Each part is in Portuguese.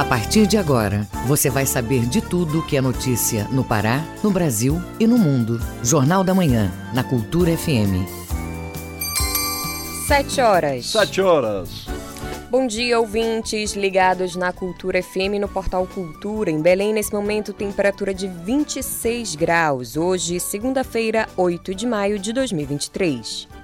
A partir de agora, você vai saber de tudo que é notícia no Pará, no Brasil e no mundo. Jornal da Manhã, na Cultura FM. Sete horas. Sete horas. Bom dia, ouvintes ligados na Cultura FM no portal Cultura. Em Belém, nesse momento, temperatura de 26 graus. Hoje, segunda-feira, 8 de maio de 2023.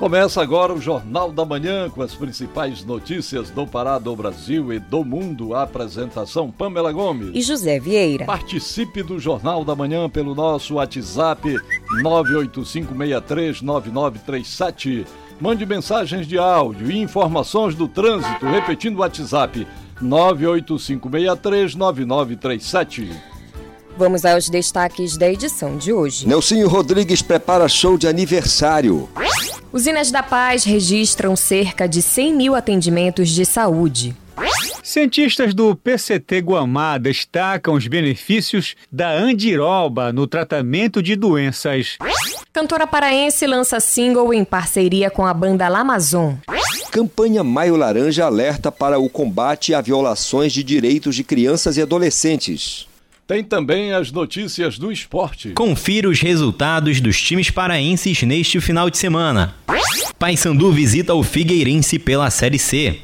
Começa agora o Jornal da Manhã com as principais notícias do Pará, do Brasil e do mundo. A apresentação Pamela Gomes e José Vieira. Participe do Jornal da Manhã pelo nosso WhatsApp 985639937. Mande mensagens de áudio e informações do trânsito, repetindo o WhatsApp 985639937. Vamos aos destaques da edição de hoje. Nelsinho Rodrigues prepara show de aniversário. Usinas da Paz registram cerca de 100 mil atendimentos de saúde. Cientistas do PCT Guamá destacam os benefícios da andiroba no tratamento de doenças. Cantora paraense lança single em parceria com a banda Lamazon. Campanha Maio Laranja alerta para o combate a violações de direitos de crianças e adolescentes. Tem também as notícias do esporte. Confira os resultados dos times paraenses neste final de semana. Paysandu visita o Figueirense pela Série C.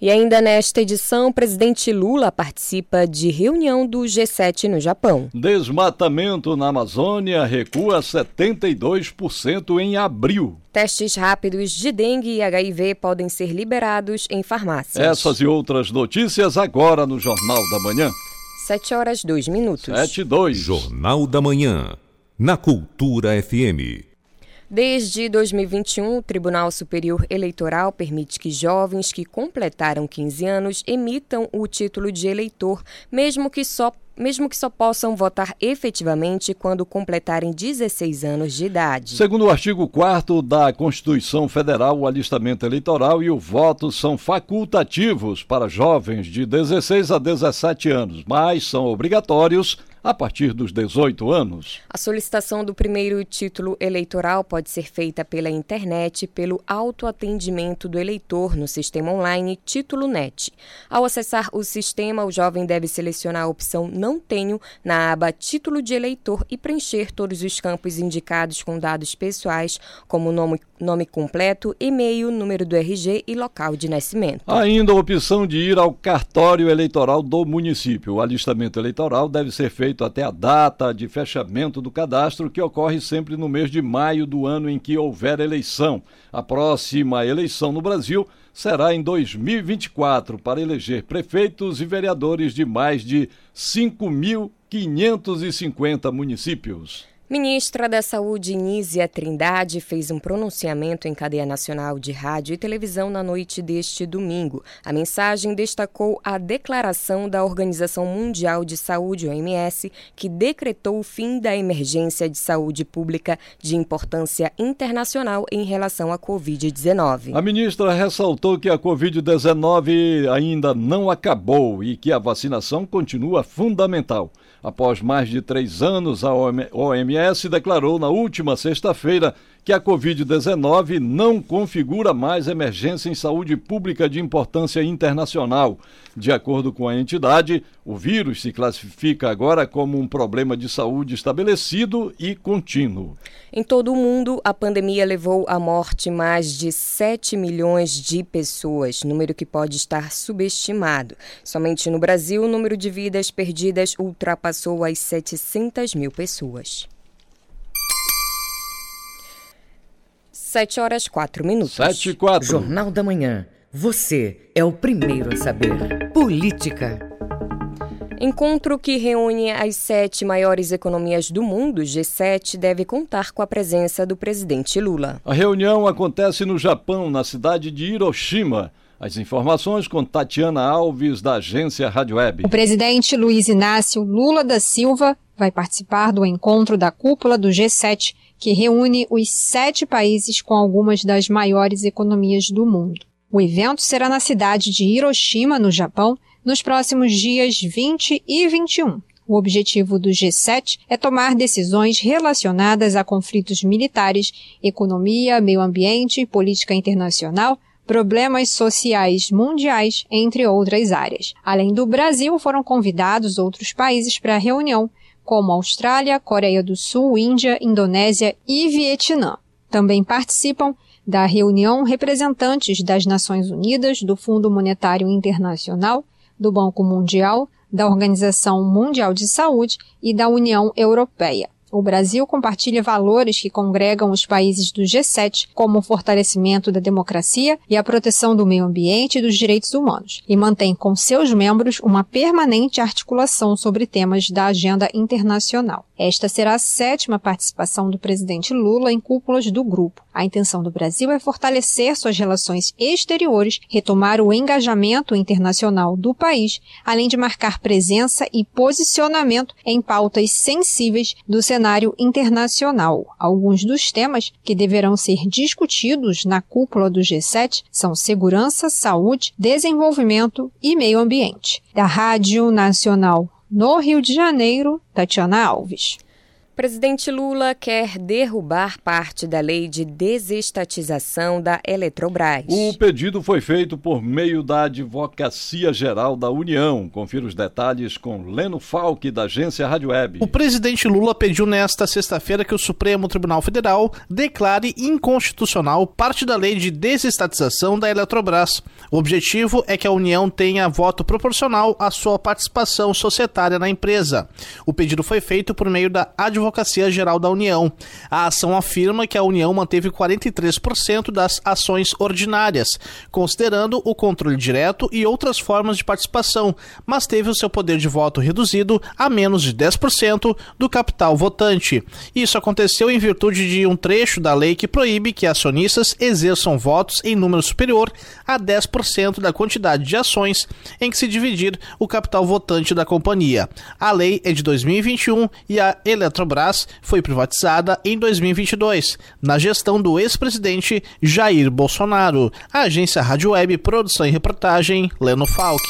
E ainda nesta edição, o presidente Lula participa de reunião do G7 no Japão. Desmatamento na Amazônia recua 72% em abril. Testes rápidos de dengue e HIV podem ser liberados em farmácias. Essas e outras notícias agora no Jornal da Manhã. 7 horas 2 minutos. 7 e 2. Jornal da Manhã, na Cultura FM. Desde 2021, o Tribunal Superior Eleitoral permite que jovens que completaram 15 anos emitam o título de eleitor, mesmo que só mesmo que só possam votar efetivamente quando completarem 16 anos de idade. Segundo o artigo 4 da Constituição Federal, o alistamento eleitoral e o voto são facultativos para jovens de 16 a 17 anos, mas são obrigatórios a partir dos 18 anos. A solicitação do primeiro título eleitoral pode ser feita pela internet pelo autoatendimento do eleitor no sistema online Título Net. Ao acessar o sistema, o jovem deve selecionar a opção Não Tenho na aba Título de Eleitor e preencher todos os campos indicados com dados pessoais, como nome, nome completo, e-mail, número do RG e local de nascimento. Ainda a opção de ir ao cartório eleitoral do município. O alistamento eleitoral deve ser feito até a data de fechamento do cadastro, que ocorre sempre no mês de maio do ano em que houver eleição. A próxima eleição no Brasil será em 2024 para eleger prefeitos e vereadores de mais de 5.550 municípios. Ministra da Saúde Nízia Trindade fez um pronunciamento em cadeia nacional de rádio e televisão na noite deste domingo. A mensagem destacou a declaração da Organização Mundial de Saúde, OMS, que decretou o fim da emergência de saúde pública de importância internacional em relação à Covid-19. A ministra ressaltou que a Covid-19 ainda não acabou e que a vacinação continua fundamental. Após mais de três anos, a OMS declarou na última sexta-feira que a Covid-19 não configura mais emergência em saúde pública de importância internacional. De acordo com a entidade, o vírus se classifica agora como um problema de saúde estabelecido e contínuo. Em todo o mundo, a pandemia levou à morte mais de 7 milhões de pessoas, número que pode estar subestimado. Somente no Brasil, o número de vidas perdidas ultrapassou as 700 mil pessoas. 7 horas 4 minutos. 7 e 4. Jornal da Manhã. Você é o primeiro a saber. Política. Encontro que reúne as sete maiores economias do mundo, G7, deve contar com a presença do presidente Lula. A reunião acontece no Japão, na cidade de Hiroshima. As informações com Tatiana Alves, da agência Rádio Web. O presidente Luiz Inácio Lula da Silva vai participar do encontro da cúpula do G7 que reúne os sete países com algumas das maiores economias do mundo. O evento será na cidade de Hiroshima, no Japão, nos próximos dias 20 e 21. O objetivo do G7 é tomar decisões relacionadas a conflitos militares, economia, meio ambiente política internacional, problemas sociais mundiais, entre outras áreas. Além do Brasil, foram convidados outros países para a reunião, como Austrália, Coreia do Sul, Índia, Indonésia e Vietnã. Também participam da reunião representantes das Nações Unidas, do Fundo Monetário Internacional, do Banco Mundial, da Organização Mundial de Saúde e da União Europeia. O Brasil compartilha valores que congregam os países do G7, como o fortalecimento da democracia e a proteção do meio ambiente e dos direitos humanos, e mantém com seus membros uma permanente articulação sobre temas da agenda internacional. Esta será a sétima participação do presidente Lula em cúpulas do grupo. A intenção do Brasil é fortalecer suas relações exteriores, retomar o engajamento internacional do país, além de marcar presença e posicionamento em pautas sensíveis do cenário internacional. Alguns dos temas que deverão ser discutidos na cúpula do G7 são segurança, saúde, desenvolvimento e meio ambiente. Da Rádio Nacional no Rio de Janeiro, Tatiana Alves. Presidente Lula quer derrubar parte da lei de desestatização da Eletrobras. O pedido foi feito por meio da Advocacia Geral da União. Confira os detalhes com Leno Falck, da agência Rádio Web. O presidente Lula pediu nesta sexta-feira que o Supremo Tribunal Federal declare inconstitucional parte da lei de desestatização da Eletrobras. O objetivo é que a União tenha voto proporcional à sua participação societária na empresa. O pedido foi feito por meio da Advocacia Advocacia Geral da União. A ação afirma que a União manteve 43% das ações ordinárias, considerando o controle direto e outras formas de participação, mas teve o seu poder de voto reduzido a menos de 10% do capital votante. Isso aconteceu em virtude de um trecho da lei que proíbe que acionistas exerçam votos em número superior a 10% da quantidade de ações em que se dividir o capital votante da companhia. A lei é de 2021 e a Eletrobras Petrobras foi privatizada em 2022, na gestão do ex-presidente Jair Bolsonaro. A agência Rádio Web, produção e reportagem, Leno Falck.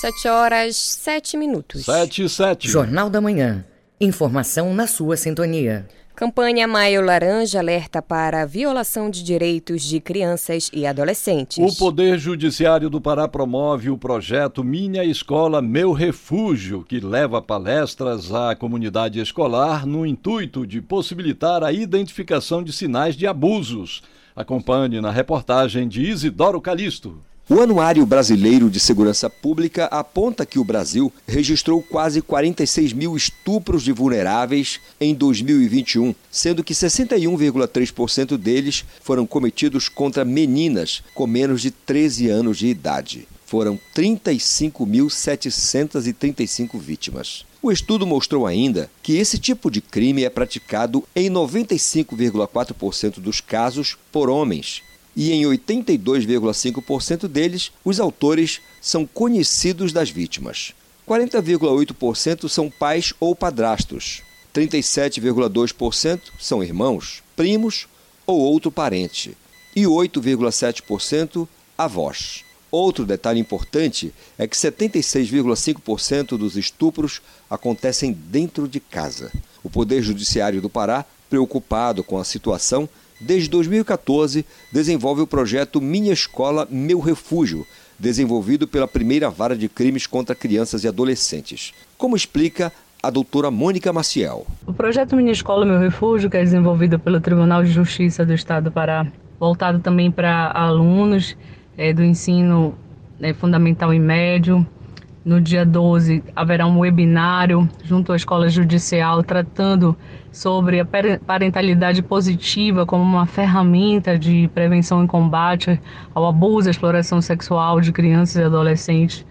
7 horas 7 minutos. 7 e 7. Jornal da Manhã. Informação na sua sintonia. Campanha Maio Laranja alerta para a violação de direitos de crianças e adolescentes. O Poder Judiciário do Pará promove o projeto Minha Escola Meu Refúgio, que leva palestras à comunidade escolar no intuito de possibilitar a identificação de sinais de abusos. Acompanhe na reportagem de Isidoro Calixto. O Anuário Brasileiro de Segurança Pública aponta que o Brasil registrou quase 46 mil estupros de vulneráveis em 2021, sendo que 61,3% deles foram cometidos contra meninas com menos de 13 anos de idade. Foram 35.735 vítimas. O estudo mostrou ainda que esse tipo de crime é praticado em 95,4% dos casos por homens e em 82,5% deles, os autores são conhecidos das vítimas. 40,8% são pais ou padrastos. 37,2% são irmãos, primos ou outro parente. E 8,7% avós. Outro detalhe importante é que 76,5% dos estupros acontecem dentro de casa. O Poder Judiciário do Pará, preocupado com a situação, desde 2014, desenvolve o projeto Minha Escola, Meu Refúgio, desenvolvido pela primeira vara de crimes contra crianças e adolescentes. Como explica a doutora Mônica Maciel. O projeto Minha Escola, Meu Refúgio, que é desenvolvido pelo Tribunal de Justiça do Estado do Pará, voltado também para alunos é, do ensino é, fundamental e médio, no dia 12 haverá um webinário junto à Escola Judicial tratando sobre a parentalidade positiva como uma ferramenta de prevenção e combate ao abuso e exploração sexual de crianças e adolescentes.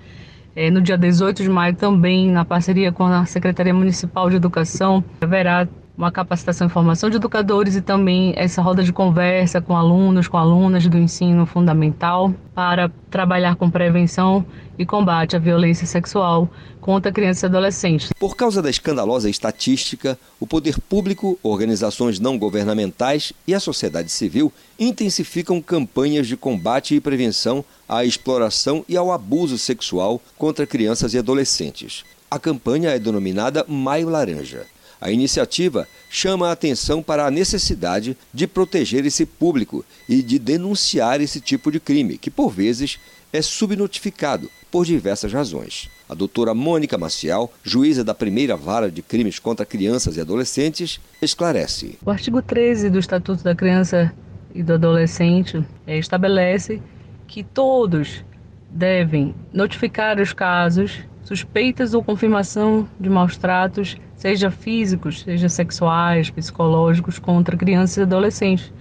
É, no dia 18 de maio também, na parceria com a Secretaria Municipal de Educação, haverá uma capacitação e formação de educadores e também essa roda de conversa com alunos, com alunas do ensino fundamental para trabalhar com prevenção e combate à violência sexual contra crianças e adolescentes. Por causa da escandalosa estatística, o poder público, organizações não governamentais e a sociedade civil intensificam campanhas de combate e prevenção à exploração e ao abuso sexual contra crianças e adolescentes. A campanha é denominada Maio Laranja. A iniciativa chama a atenção para a necessidade de proteger esse público e de denunciar esse tipo de crime, que por vezes é subnotificado por diversas razões. A doutora Mônica Maciel, juíza da primeira vara de crimes contra crianças e adolescentes, esclarece. O artigo 13 do Estatuto da Criança e do Adolescente é, estabelece que todos devem notificar os casos suspeitas ou confirmação de maus tratos, seja físicos, seja sexuais, psicológicos, contra crianças e adolescentes.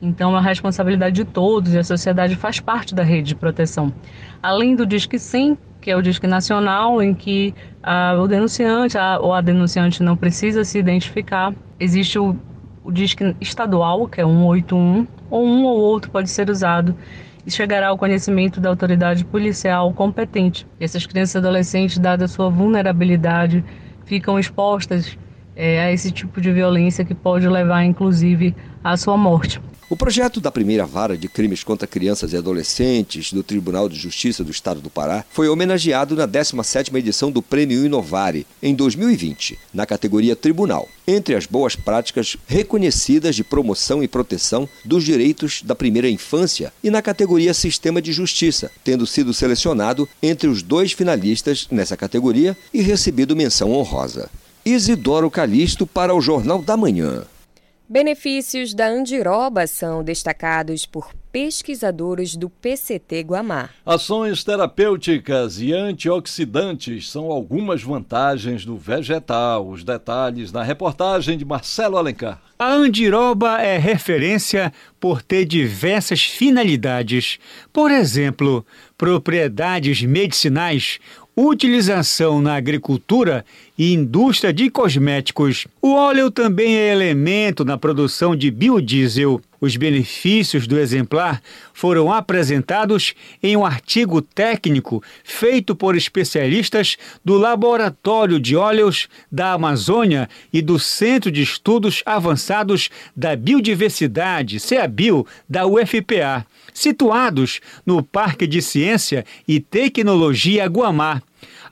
Então, a responsabilidade de todos e a sociedade faz parte da rede de proteção. Além do Disque Sim, que é o Disque Nacional, em que ah, o denunciante a, ou a denunciante não precisa se identificar, existe o, o Disque Estadual, que é 181, ou um ou outro pode ser usado e chegará ao conhecimento da autoridade policial competente. Essas crianças e adolescentes, dada sua vulnerabilidade, ficam expostas é, a esse tipo de violência que pode levar, inclusive, à sua morte. O projeto da primeira vara de crimes contra crianças e adolescentes do Tribunal de Justiça do Estado do Pará foi homenageado na 17ª edição do Prêmio Inovare, em 2020, na categoria Tribunal, entre as boas práticas reconhecidas de promoção e proteção dos direitos da primeira infância e na categoria Sistema de Justiça, tendo sido selecionado entre os dois finalistas nessa categoria e recebido menção honrosa. Isidoro Calixto para o Jornal da Manhã. Benefícios da andiroba são destacados por pesquisadores do PCT Guamá. Ações terapêuticas e antioxidantes são algumas vantagens do vegetal. Os detalhes na reportagem de Marcelo Alencar. A andiroba é referência por ter diversas finalidades. Por exemplo, propriedades medicinais, utilização na agricultura e indústria de cosméticos. O óleo também é elemento na produção de biodiesel. Os benefícios do exemplar foram apresentados em um artigo técnico feito por especialistas do Laboratório de Óleos da Amazônia e do Centro de Estudos Avançados da Biodiversidade, CEABIL, da UFPA, situados no Parque de Ciência e Tecnologia Guamá.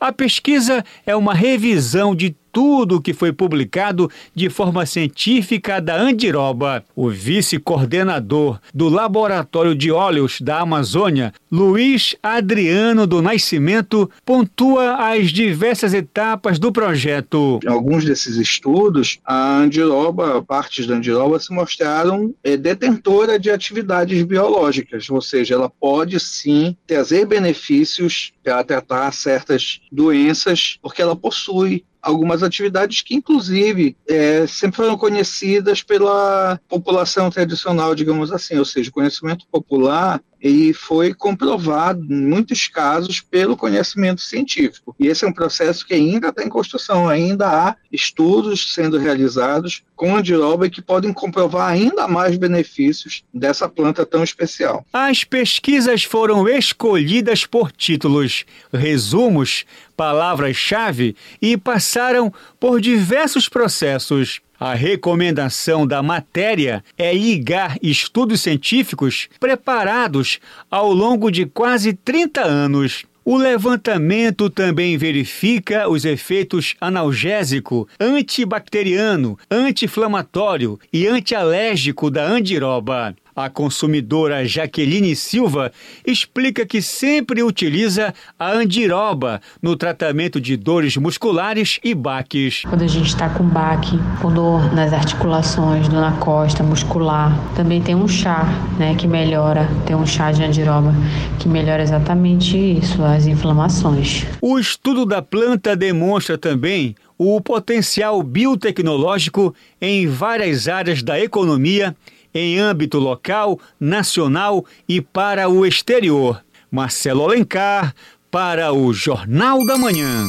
A pesquisa é uma revisão de tudo o que foi publicado de forma científica da Andiroba. O vice-coordenador do Laboratório de Óleos da Amazônia, Luiz Adriano do Nascimento, pontua as diversas etapas do projeto. Em alguns desses estudos, a andiroba, partes da andiroba se mostraram é, detentora de atividades biológicas, ou seja, ela pode sim trazer benefícios para tratar certas doenças, porque ela possui algumas atividades que, inclusive, é, sempre foram conhecidas pela população tradicional, digamos assim, ou seja, o conhecimento popular e foi comprovado em muitos casos pelo conhecimento científico. E esse é um processo que ainda está em construção, ainda há estudos sendo realizados com andiroba que podem comprovar ainda mais benefícios dessa planta tão especial. As pesquisas foram escolhidas por títulos, resumos, palavras-chave e passaram por diversos processos. A recomendação da matéria é ligar estudos científicos preparados ao longo de quase 30 anos. O levantamento também verifica os efeitos analgésico, antibacteriano, anti-inflamatório e antialérgico da andiroba. A consumidora Jaqueline Silva explica que sempre utiliza a andiroba no tratamento de dores musculares e baques. Quando a gente está com baque, com dor nas articulações, dor na costa, muscular, também tem um chá, né, que melhora, tem um chá de andiroba que melhora exatamente isso, as inflamações. O estudo da planta demonstra também o potencial biotecnológico em várias áreas da economia em âmbito local, nacional e para o exterior. Marcelo Alencar, para o Jornal da Manhã.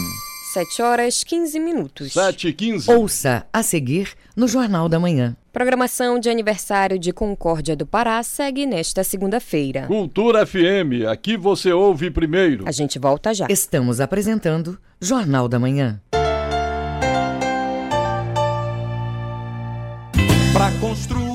7 horas 15 minutos. 7 e 15. Ouça a seguir no Jornal da Manhã. Programação de aniversário de Concórdia do Pará segue nesta segunda-feira. Cultura FM, aqui você ouve primeiro. A gente volta já. Estamos apresentando Jornal da Manhã. Para construir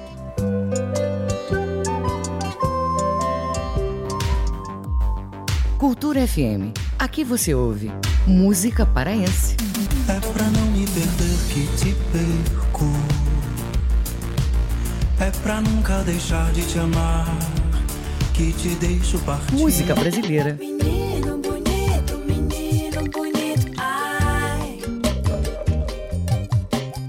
Cultura FM. Aqui você ouve música paraense. É pra não me perder que te perco. É pra nunca deixar de te amar que te deixo partir. Música brasileira. Menino bonito, menino bonito, ai.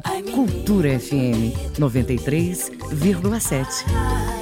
Ai, menino Cultura FM 93,7.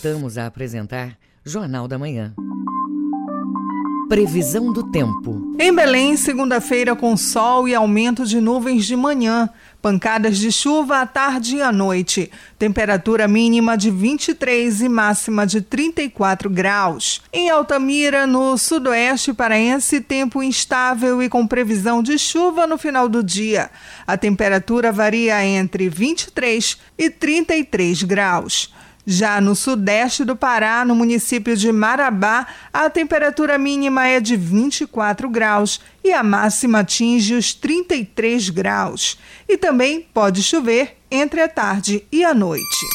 Voltamos a apresentar Jornal da Manhã. Previsão do tempo. Em Belém, segunda-feira com sol e aumento de nuvens de manhã. Pancadas de chuva à tarde e à noite. Temperatura mínima de 23 e máxima de 34 graus. Em Altamira, no sudoeste paraense, tempo instável e com previsão de chuva no final do dia. A temperatura varia entre 23 e 33 graus. Já no sudeste do Pará, no município de Marabá, a temperatura mínima é de 24 graus e a máxima atinge os 33 graus. E também pode chover entre a tarde e a noite.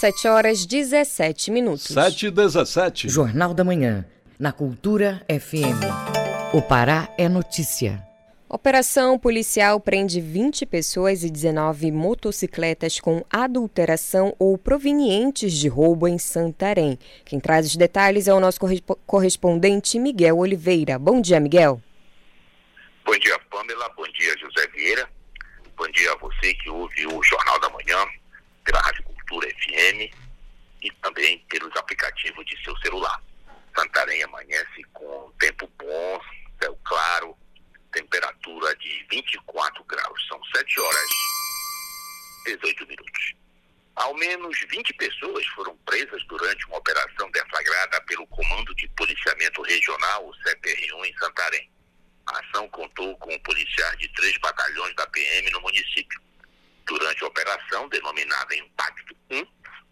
7 horas 17 minutos. 7 e 17. Jornal da Manhã, na Cultura FM. O Pará é notícia. Operação policial prende 20 pessoas e 19 motocicletas com adulteração ou provenientes de roubo em Santarém. Quem traz os detalhes é o nosso correspondente Miguel Oliveira. Bom dia, Miguel. Bom dia, Pamela. Bom dia, José Vieira. Bom dia a você que ouve o Jornal da Manhã pela Rádio Cultura FM e também pelos aplicativos de seu celular. Santarém amanhece com tempo bom, céu claro, temperatura de 24 graus. São 7 horas 18 minutos. Ao menos 20 pessoas foram presas durante uma operação deflagrada pelo Comando de Policiamento Regional, o CPR-1, em Santarém. A ação contou com policiais de três batalhões da PM no município. Durante a operação, denominada Impacto 1,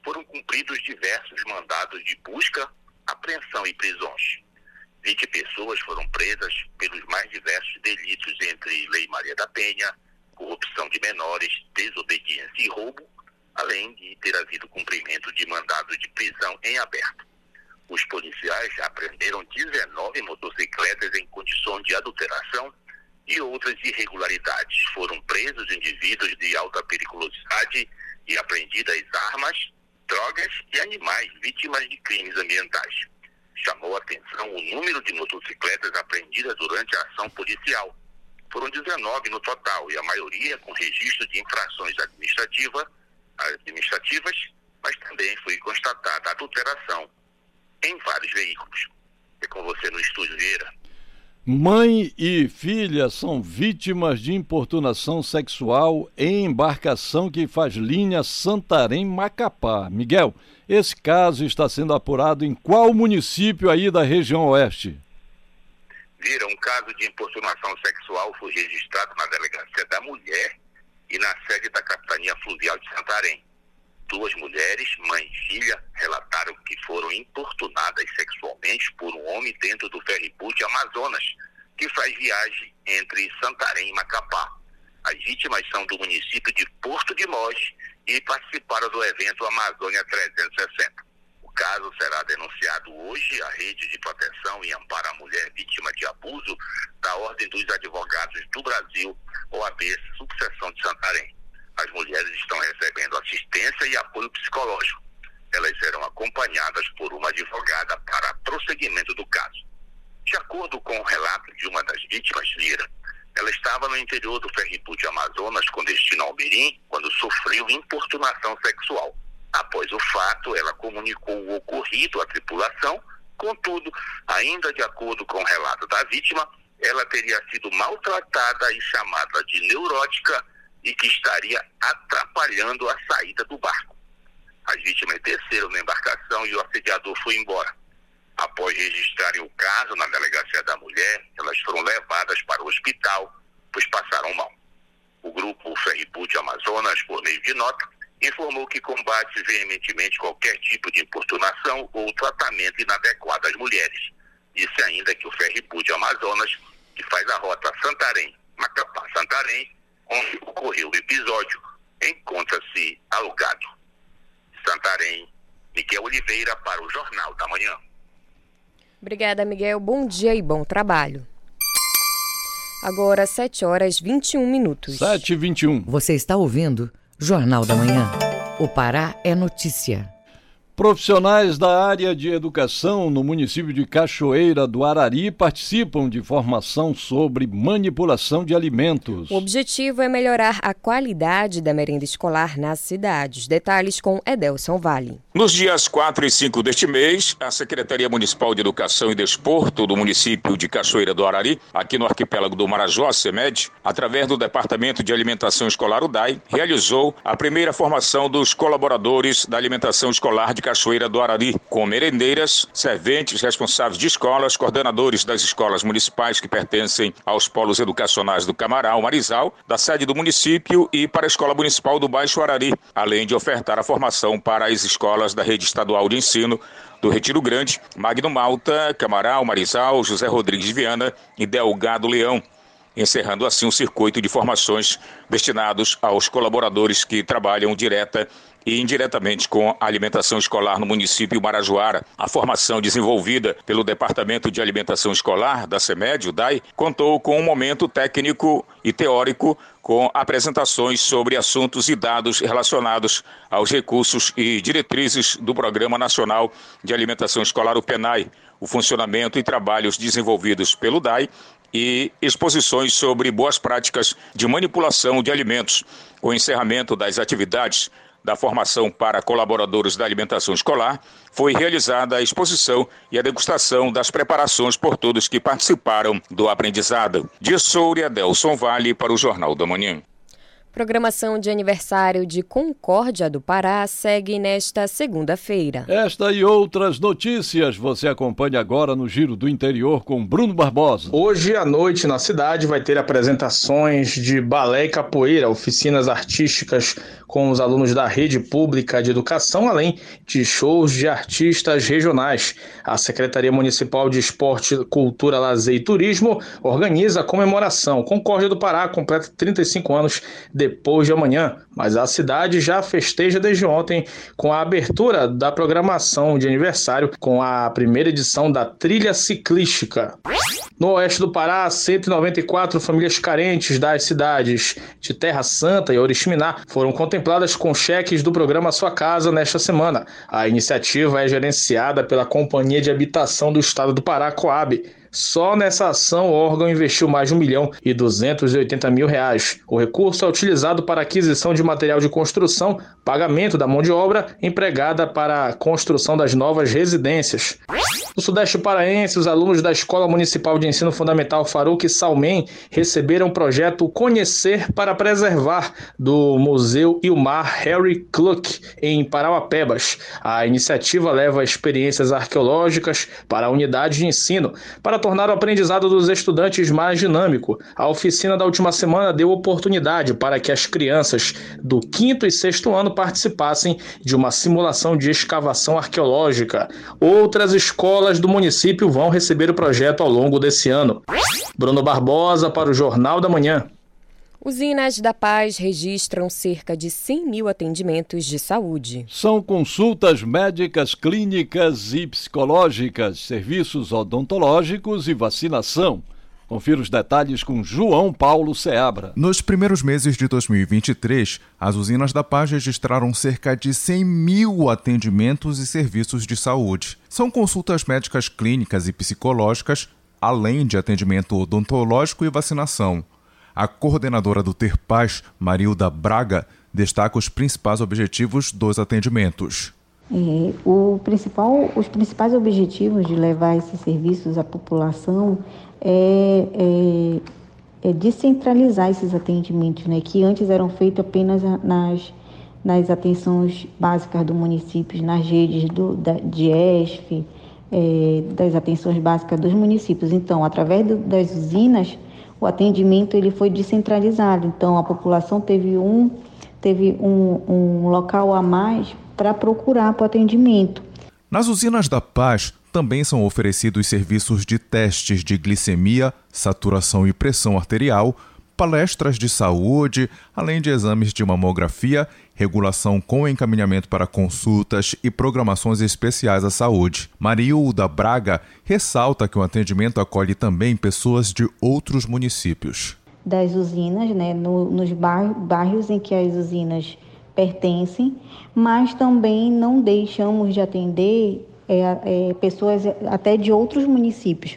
foram cumpridos diversos mandados de busca, apreensão e prisões. 20 pessoas foram presas pelos mais diversos delitos entre Lei Maria da Penha, corrupção de menores, desobediência e roubo, além de ter havido cumprimento de mandado de prisão em aberto. Os policiais apreenderam 19 motocicletas em condições de adulteração e outras irregularidades. Foram presos indivíduos de alta periculosidade e apreendidas armas, drogas e animais vítimas de crimes ambientais chamou a atenção o número de motocicletas apreendidas durante a ação policial. Foram 19 no total, e a maioria com registro de infrações administrativa, administrativas, mas também foi constatada adulteração em vários veículos. É com você no estúdio, Vieira. Mãe e filha são vítimas de importunação sexual em embarcação que faz linha Santarém-Macapá. Miguel, esse caso está sendo apurado em qual município aí da região oeste? Vira, um caso de importunação sexual foi registrado na Delegacia da Mulher e na sede da Capitania Fluvial de Santarém. Duas mulheres, mãe e filha, relataram que foram importunadas sexualmente por um homem dentro do ferryboat Amazonas, que faz viagem entre Santarém e Macapá. As vítimas são do município de Porto de Mós e participaram do evento Amazônia 360. O caso será denunciado hoje à Rede de Proteção e Amparo à Mulher Vítima de Abuso da Ordem dos Advogados do Brasil, OAB Subseção de Santarém. As mulheres estão recebendo assistência e apoio psicológico. Elas serão acompanhadas por uma advogada para prosseguimento do caso. De acordo com o relato de uma das vítimas, Lira, ela estava no interior do ferripu de Amazonas com destino ao Mirim quando sofreu importunação sexual. Após o fato, ela comunicou o ocorrido à tripulação, contudo, ainda de acordo com o relato da vítima, ela teria sido maltratada e chamada de neurótica e que estaria atrapalhando a saída do barco. As vítimas desceram na embarcação e o assediador foi embora. Após registrarem o caso na delegacia da mulher, elas foram levadas para o hospital, pois passaram mal. O grupo Ferripu de Amazonas, por meio de nota, informou que combate veementemente qualquer tipo de importunação ou tratamento inadequado às mulheres. Disse ainda que o Ferripu de Amazonas, que faz a rota Santarém-Macapá-Santarém, onde ocorreu o episódio, encontra-se alugado. Santarém, Miguel Oliveira para o Jornal da Manhã. Obrigada, Miguel. Bom dia e bom trabalho. Agora, 7 horas 21 minutos. 7 e 21. Você está ouvindo Jornal da Manhã. O Pará é notícia. Profissionais da área de educação no município de Cachoeira do Arari participam de formação sobre manipulação de alimentos. O objetivo é melhorar a qualidade da merenda escolar nas cidades. Detalhes com Edelson Vale. Nos dias 4 e 5 deste mês, a Secretaria Municipal de Educação e Desporto do município de Cachoeira do Arari, aqui no arquipélago do Marajó, CEMED, através do Departamento de Alimentação Escolar UDAI, realizou a primeira formação dos colaboradores da alimentação escolar de Cachoeira do Arari, com merendeiras, serventes, responsáveis de escolas, coordenadores das escolas municipais que pertencem aos polos educacionais do Camaral, Marizal, da sede do município e para a Escola Municipal do Baixo Arari, além de ofertar a formação para as escolas da rede estadual de ensino do Retiro Grande, Magno Malta, Camaral, Marizal, José Rodrigues Viana e Delgado Leão encerrando assim o circuito de formações destinados aos colaboradores que trabalham direta e indiretamente com a alimentação escolar no município Marajoara. A formação desenvolvida pelo Departamento de Alimentação Escolar da CEMED, o DAI, contou com um momento técnico e teórico com apresentações sobre assuntos e dados relacionados aos recursos e diretrizes do Programa Nacional de Alimentação Escolar, o PENAI, o funcionamento e trabalhos desenvolvidos pelo DAI e exposições sobre boas práticas de manipulação de alimentos. O encerramento das atividades da formação para colaboradores da alimentação escolar, foi realizada a exposição e a degustação das preparações por todos que participaram do aprendizado. De Souria, Delson Vale para o Jornal da Manhã. Programação de aniversário de Concórdia do Pará segue nesta segunda-feira. Esta e outras notícias você acompanha agora no Giro do Interior com Bruno Barbosa. Hoje à noite na cidade vai ter apresentações de balé e capoeira, oficinas artísticas com os alunos da rede pública de educação, além de shows de artistas regionais. A Secretaria Municipal de Esporte, Cultura, Lazer e Turismo organiza a comemoração. Concórdia do Pará completa 35 anos depois de amanhã, mas a cidade já festeja desde ontem com a abertura da programação de aniversário com a primeira edição da Trilha Ciclística. No oeste do Pará, 194 famílias carentes das cidades de Terra Santa e Oriximiná foram contempladas com cheques do programa Sua Casa nesta semana. A iniciativa é gerenciada pela Companhia de Habitação do Estado do Pará, Coab. Só nessa ação, o órgão investiu mais de 1 milhão e 280 mil reais. O recurso é utilizado para aquisição de material de construção, pagamento da mão de obra empregada para a construção das novas residências. No Sudeste Paraense, os alunos da Escola Municipal de Ensino Fundamental Faruque Salmen receberam o projeto Conhecer para Preservar do Museu Ilmar Harry Cluck, em Parauapebas. A iniciativa leva experiências arqueológicas para a unidade de ensino, para tornar o aprendizado dos estudantes mais dinâmico. A oficina da última semana deu oportunidade para que as crianças do quinto e sexto ano participassem de uma simulação de escavação arqueológica. Outras escolas do município vão receber o projeto ao longo desse ano. Bruno Barbosa para o Jornal da Manhã. Usinas da Paz registram cerca de 100 mil atendimentos de saúde. São consultas médicas, clínicas e psicológicas, serviços odontológicos e vacinação. Confira os detalhes com João Paulo Seabra. Nos primeiros meses de 2023, as usinas da Paz registraram cerca de 100 mil atendimentos e serviços de saúde. São consultas médicas clínicas e psicológicas, além de atendimento odontológico e vacinação. A coordenadora do Ter Paz, Marilda Braga, destaca os principais objetivos dos atendimentos. É, principal, os principais objetivos de levar esses serviços à população é, é, é descentralizar esses atendimentos, né, que antes eram feitos apenas nas, nas atenções básicas do município, nas redes do, da, de ESF, é, das atenções básicas dos municípios. Então, através do, das usinas, o atendimento ele foi descentralizado. Então, a população teve um, teve um, um local a mais para procurar para o atendimento. Nas usinas da Paz também são oferecidos serviços de testes de glicemia, saturação e pressão arterial, palestras de saúde, além de exames de mamografia, regulação com encaminhamento para consultas e programações especiais à saúde. Marilda Braga ressalta que o atendimento acolhe também pessoas de outros municípios. Das usinas, né, no, nos bairros em que as usinas pertencem, mas também não deixamos de atender é, é, pessoas até de outros municípios.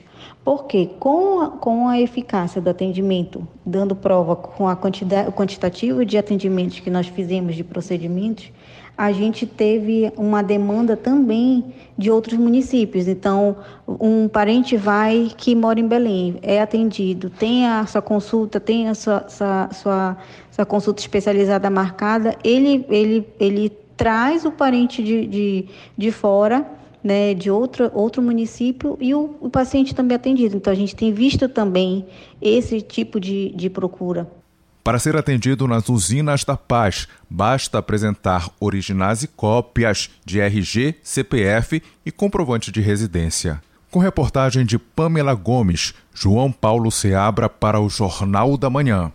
Porque com a, com a eficácia do atendimento, dando prova com a quantidade, o quantitativo de atendimentos que nós fizemos de procedimentos, a gente teve uma demanda também de outros municípios. Então, um parente vai que mora em Belém, é atendido, tem a sua consulta, tem a sua, sua, sua, sua consulta especializada marcada, ele, ele, ele traz o parente de, de, de fora né, de outro, outro município e o, o paciente também atendido. Então, a gente tem visto também esse tipo de, de procura. Para ser atendido nas usinas da Paz, basta apresentar originais e cópias de RG, CPF e comprovante de residência. Com reportagem de Pamela Gomes, João Paulo Seabra para o Jornal da Manhã.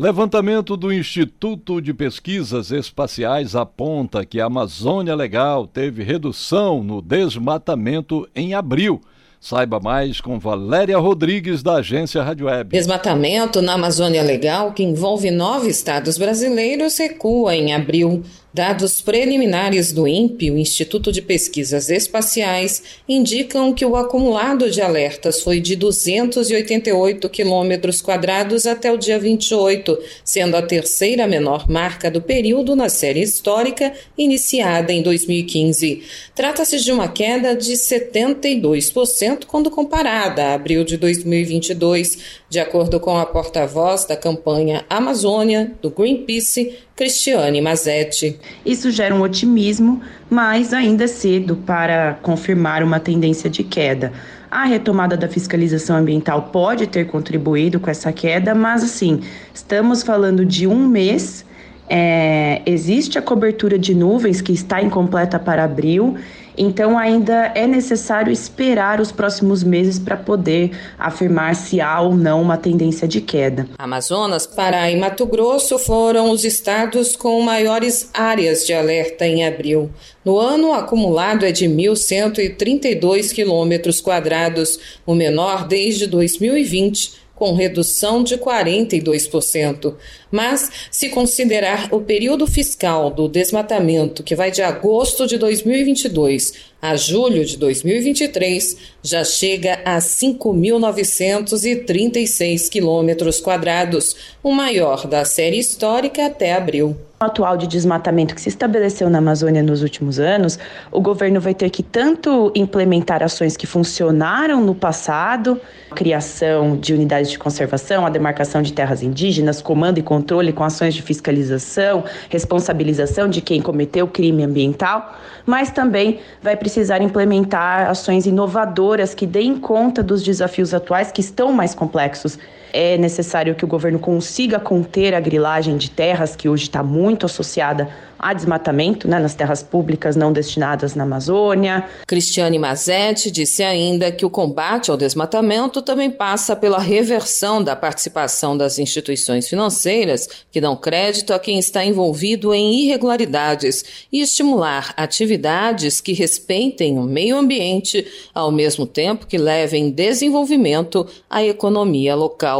Levantamento do Instituto de Pesquisas Espaciais aponta que a Amazônia Legal teve redução no desmatamento em abril Saiba mais com Valéria Rodrigues, da agência Rádio Web. Desmatamento na Amazônia Legal, que envolve nove estados brasileiros, recua em abril. Dados preliminares do INPE, o Instituto de Pesquisas Espaciais, indicam que o acumulado de alertas foi de 288 quilômetros quadrados até o dia 28, sendo a terceira menor marca do período na série histórica iniciada em 2015. Trata-se de uma queda de 72% quando comparada a abril de 2022, de acordo com a porta-voz da campanha Amazônia do Greenpeace, Cristiane Mazetti. Isso gera um otimismo, mas ainda é cedo para confirmar uma tendência de queda. A retomada da fiscalização ambiental pode ter contribuído com essa queda, mas assim, estamos falando de um mês. É, existe a cobertura de nuvens que está incompleta para abril então, ainda é necessário esperar os próximos meses para poder afirmar se há ou não uma tendência de queda. Amazonas, Pará e Mato Grosso foram os estados com maiores áreas de alerta em abril. No ano, o acumulado é de 1.132 quilômetros quadrados, o menor desde 2020 com redução de 42%. Mas, se considerar o período fiscal do desmatamento, que vai de agosto de 2022 a julho de 2023, já chega a 5.936 quilômetros quadrados, o maior da série histórica até abril. Atual de desmatamento que se estabeleceu na Amazônia nos últimos anos, o governo vai ter que tanto implementar ações que funcionaram no passado, criação de unidades de conservação, a demarcação de terras indígenas, comando e controle com ações de fiscalização, responsabilização de quem cometeu crime ambiental, mas também vai precisar implementar ações inovadoras que deem conta dos desafios atuais que estão mais complexos É necessário que o governo consiga conter a grilagem de terras, que hoje está muito associada a desmatamento né, nas terras públicas não destinadas na Amazônia. Cristiane Mazetti disse ainda que o combate ao desmatamento também passa pela reversão da participação das instituições financeiras que dão crédito a quem está envolvido em irregularidades e estimular atividades que respeitem o meio ambiente, ao mesmo tempo que levem desenvolvimento à economia local.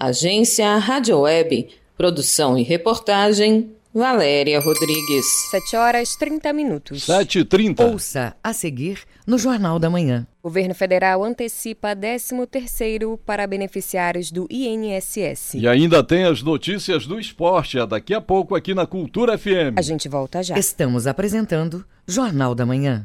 Agência Rádio Web, produção e reportagem Valéria Rodrigues. 7 horas 30 minutos. 7h30. Ouça a seguir no Jornal da Manhã. O governo federal antecipa 13º para beneficiários do INSS. E ainda tem as notícias do esporte, daqui a pouco aqui na Cultura FM. A gente volta já. Estamos apresentando Jornal da Manhã.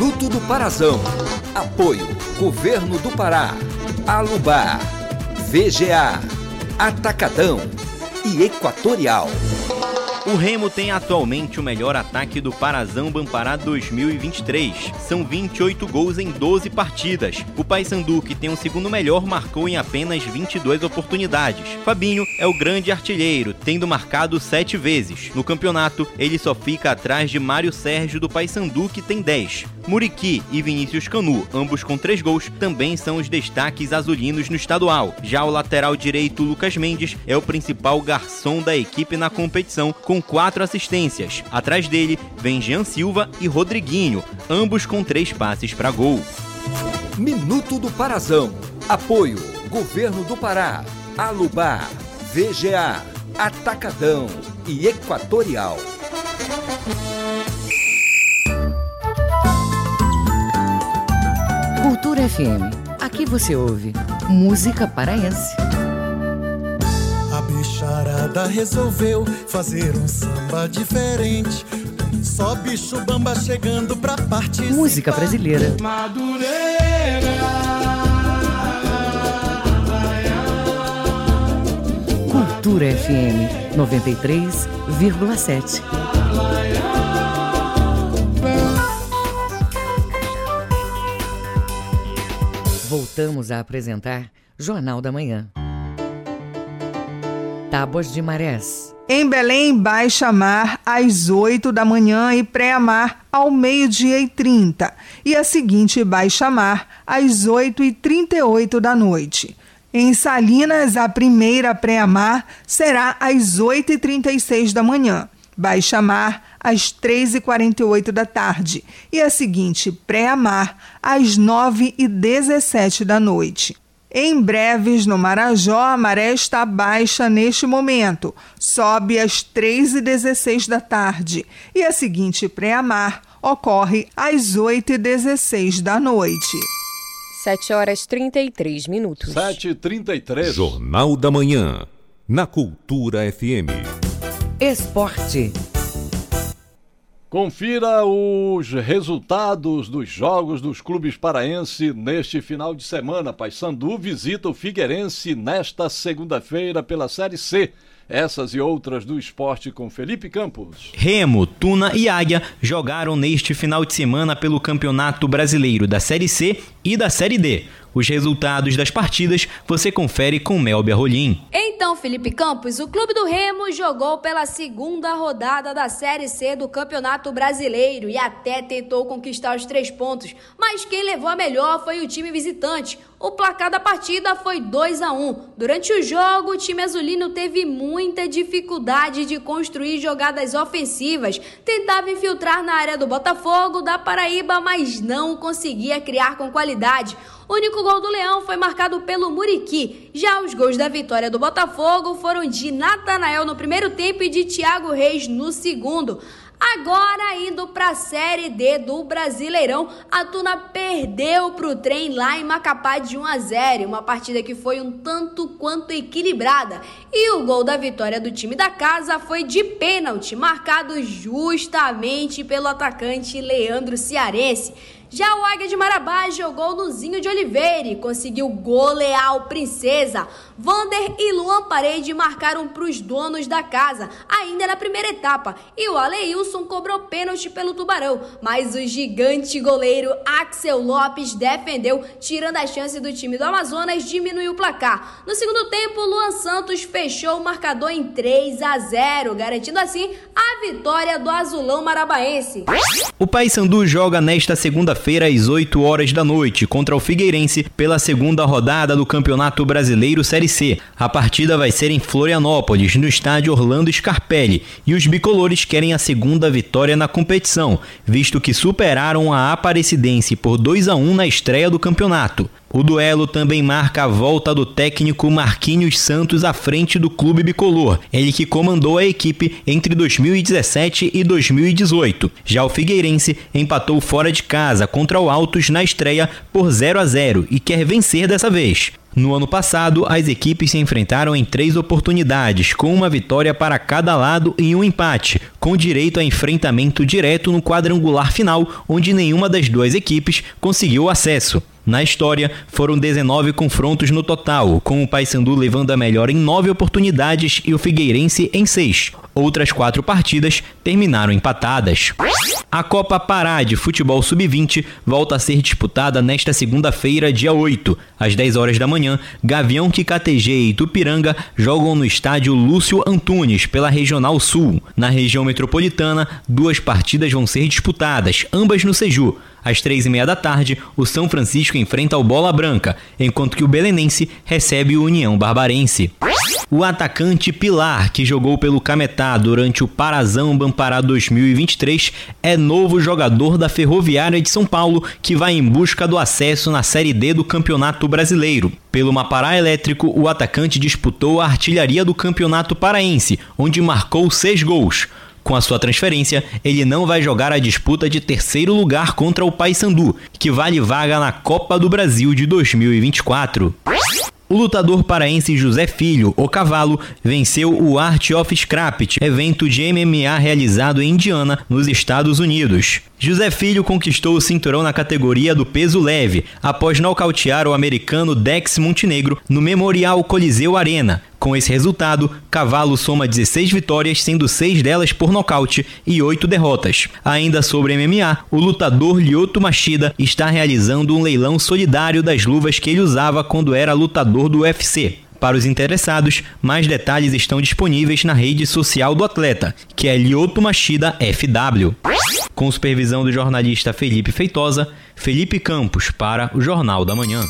Minuto do Parazão. Apoio Governo do Pará, Alubar, VGA, Atacadão e Equatorial. O Remo tem atualmente o melhor ataque do Parazão Bampará 2023. São 28 gols em 12 partidas. O Paysandu, que tem o segundo melhor, marcou em apenas 22 oportunidades. Fabinho é o grande artilheiro, tendo marcado 7 vezes. No campeonato, ele só fica atrás de Mário Sérgio do Paysandu, que tem 10. Muriqui e Vinícius Canu, ambos com 3 gols, também são os destaques azulinos no estadual. Já o lateral direito Lucas Mendes é o principal garçom da equipe na competição, com quatro assistências. Atrás dele vem Jean Silva e Rodriguinho, ambos com três passes para gol. Minuto do Parazão. Apoio Governo do Pará, Alubar, VGA, Atacadão e Equatorial. Cultura FM. Aqui você ouve música paraense. A bicharada resolveu fazer um samba diferente. Só bicho bamba chegando pra participar. Música brasileira. Cultura FM 93,7. Voltamos a apresentar Jornal da Manhã. Tábuas de Marés. Em Belém, baixa mar às 8 da manhã e pré-mar ao meio-dia e 30. E a seguinte baixa mar às 8 e 38 da noite. Em Salinas, a primeira pré-mar será às 8 e 36 da manhã. Baixa mar às 3 e 48 da tarde. E a seguinte pré-mar às 9 e 17 da noite. Em breves, no Marajó, a maré está baixa neste momento, sobe às 3 e 16 da tarde. E a seguinte pré-amar ocorre às 8 e 16 da noite. 7 horas 33 minutos. 7h33. Jornal da Manhã, na Cultura FM. Esporte. Confira os resultados dos jogos dos clubes paraense neste final de semana. Paysandu visita o Figueirense nesta segunda-feira pela Série C. Essas e outras do esporte com Felipe Campos. Remo, Tuna e Águia jogaram neste final de semana pelo Campeonato Brasileiro da Série C e da Série D. Os resultados das partidas você confere com Melbia Rolim. Então, Felipe Campos, o Clube do Remo jogou pela segunda rodada da Série C do Campeonato Brasileiro e até tentou conquistar os três pontos, mas quem levou a melhor foi o time visitante. O placar da partida foi 2 a 1. Durante o jogo, o time azulino teve muita dificuldade de construir jogadas ofensivas. Tentava infiltrar na área do Botafogo, da Paraíba, mas não conseguia criar com qualidade. O único gol do Leão foi marcado pelo Muriqui. Já os gols da vitória do Botafogo foram de Natanael no primeiro tempo e de Thiago Reis no segundo. Agora indo para a Série D do Brasileirão, a Tuna perdeu para o trem lá em Macapá de 1 a 0, uma partida que foi um tanto quanto equilibrada. E o gol da vitória do time da casa foi de pênalti, marcado justamente pelo atacante Leandro Cearense. Já o Águia de Marabá jogou no Zinho de Oliveira e conseguiu golear o Princesa. Vander e Luan Parede marcaram para os donos da casa, ainda na primeira etapa. E o Aleilson cobrou pênalti pelo Tubarão, mas o gigante goleiro Axel Lopes defendeu, tirando a chance do time do Amazonas diminuir o placar. No segundo tempo, Luan Santos fechou o marcador em 3 a 0, garantindo assim a vitória do Azulão Marabaense. O Paysandu joga nesta segunda quinta-feira às 8 horas da noite contra o Figueirense pela segunda rodada do Campeonato Brasileiro Série C. A partida vai ser em Florianópolis, no estádio Orlando Scarpelli, e os bicolores querem a segunda vitória na competição, visto que superaram a Aparecidense por 2 a 1 na estreia do campeonato. O duelo também marca a volta do técnico Marquinhos Santos à frente do clube bicolor, ele que comandou a equipe entre 2017 e 2018. Já o Figueirense empatou fora de casa contra o Altos na estreia por 0 a 0 e quer vencer dessa vez. No ano passado, as equipes se enfrentaram em três oportunidades, com uma vitória para cada lado e um empate, com direito a enfrentamento direto no quadrangular final, onde nenhuma das duas equipes conseguiu acesso. Na história, foram 19 confrontos no total, com o Paysandu levando a melhor em 9 oportunidades e o Figueirense em 6. Outras quatro partidas terminaram empatadas. A Copa Pará de Futebol Sub-20 volta a ser disputada nesta segunda-feira, dia 8. Às 10 horas da manhã, Gavião KTG e Tupiranga jogam no estádio Lúcio Antunes, pela Regional Sul. Na região metropolitana, duas partidas vão ser disputadas, ambas no Seju. Às três e meia da tarde, o São Francisco enfrenta o Bola Branca, enquanto que o Belenense recebe o União Barbarense. O atacante Pilar, que jogou pelo Cametá durante o Parazão Bampará 2023, é novo jogador da Ferroviária de São Paulo, que vai em busca do acesso na Série D do Campeonato Brasileiro. Pelo Mapará Elétrico, o atacante disputou a artilharia do Campeonato Paraense, onde marcou seis gols. Com a sua transferência, ele não vai jogar a disputa de terceiro lugar contra o Paysandu, que vale vaga na Copa do Brasil de 2024. O lutador paraense José Filho, o Cavalo, venceu o Art of Scrapped, evento de MMA realizado em Indiana, nos Estados Unidos. José Filho conquistou o cinturão na categoria do peso leve, após nocautear o americano Dex Montenegro no Memorial Coliseu Arena, com esse resultado, Cavalo soma 16 vitórias, sendo 6 delas por nocaute e 8 derrotas. Ainda sobre MMA, o lutador Lyoto Machida está realizando um leilão solidário das luvas que ele usava quando era lutador do UFC. Para os interessados, mais detalhes estão disponíveis na rede social do atleta, que é Lyoto Machida FW. Com supervisão do jornalista Felipe Feitosa, Felipe Campos para o Jornal da Manhã.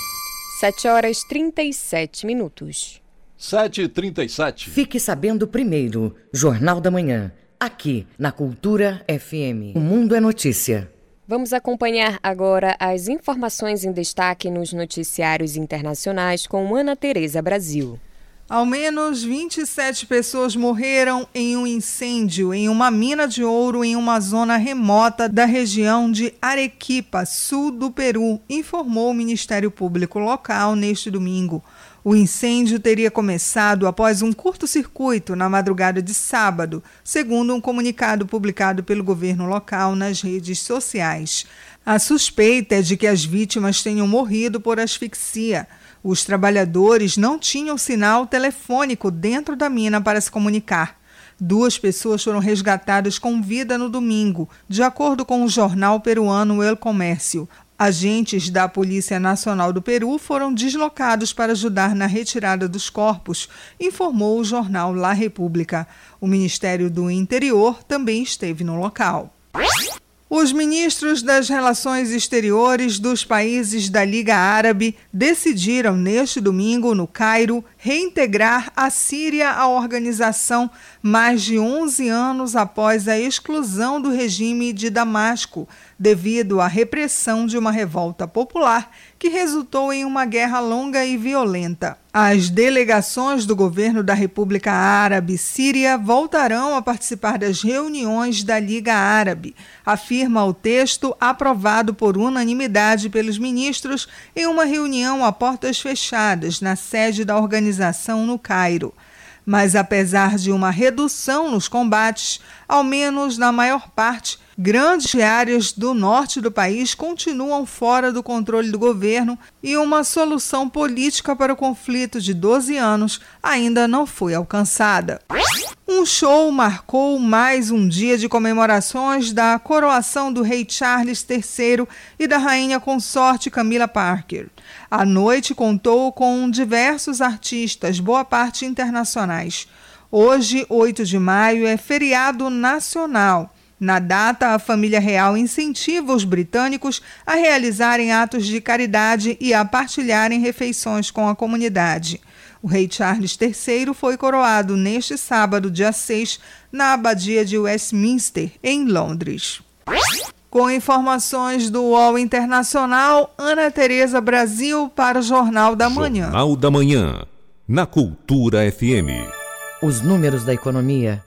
7 horas 37 minutos. 7h37. Fique sabendo primeiro, Jornal da Manhã, aqui na Cultura FM. O Mundo é Notícia. Vamos acompanhar agora as informações em destaque nos noticiários internacionais com Ana Tereza Brasil. Ao menos 27 pessoas morreram em um incêndio em uma mina de ouro em uma zona remota da região de Arequipa, sul do Peru, informou o Ministério Público local neste domingo. O incêndio teria começado após um curto-circuito na madrugada de sábado, segundo um comunicado publicado pelo governo local nas redes sociais. A suspeita é de que as vítimas tenham morrido por asfixia. Os trabalhadores não tinham sinal telefônico dentro da mina para se comunicar. Duas pessoas foram resgatadas com vida no domingo, de acordo com o jornal peruano El Comércio. Agentes da Polícia Nacional do Peru foram deslocados para ajudar na retirada dos corpos, informou o jornal La República. O Ministério do Interior também esteve no local. Os ministros das Relações Exteriores dos países da Liga Árabe decidiram neste domingo, no Cairo, reintegrar a Síria à organização mais de 11 anos após a exclusão do regime de Damasco, devido à repressão de uma revolta popular que resultou em uma guerra longa e violenta. As delegações do governo da República Árabe Síria voltarão a participar das reuniões da Liga Árabe, afirma o texto aprovado por unanimidade pelos ministros em uma reunião a portas fechadas na sede da organização no Cairo. Mas apesar de uma redução nos combates, ao menos na maior parte, grandes áreas do norte do país continuam fora do controle do governo e uma solução política para o conflito de 12 anos ainda não foi alcançada. Um show marcou mais um dia de comemorações da coroação do rei Charles III e da rainha consorte Camila Parker. A noite contou com diversos artistas, boa parte internacionais. Hoje, 8 de maio, é feriado nacional. Na data, a família real incentiva os britânicos a realizarem atos de caridade e a partilharem refeições com a comunidade. O rei Charles III foi coroado neste sábado, dia 6, na Abadia de Westminster, em Londres. Com informações do UOL Internacional, Ana Tereza Brasil para o Jornal da Manhã. Jornal da Manhã, na Cultura FM. Os números da economia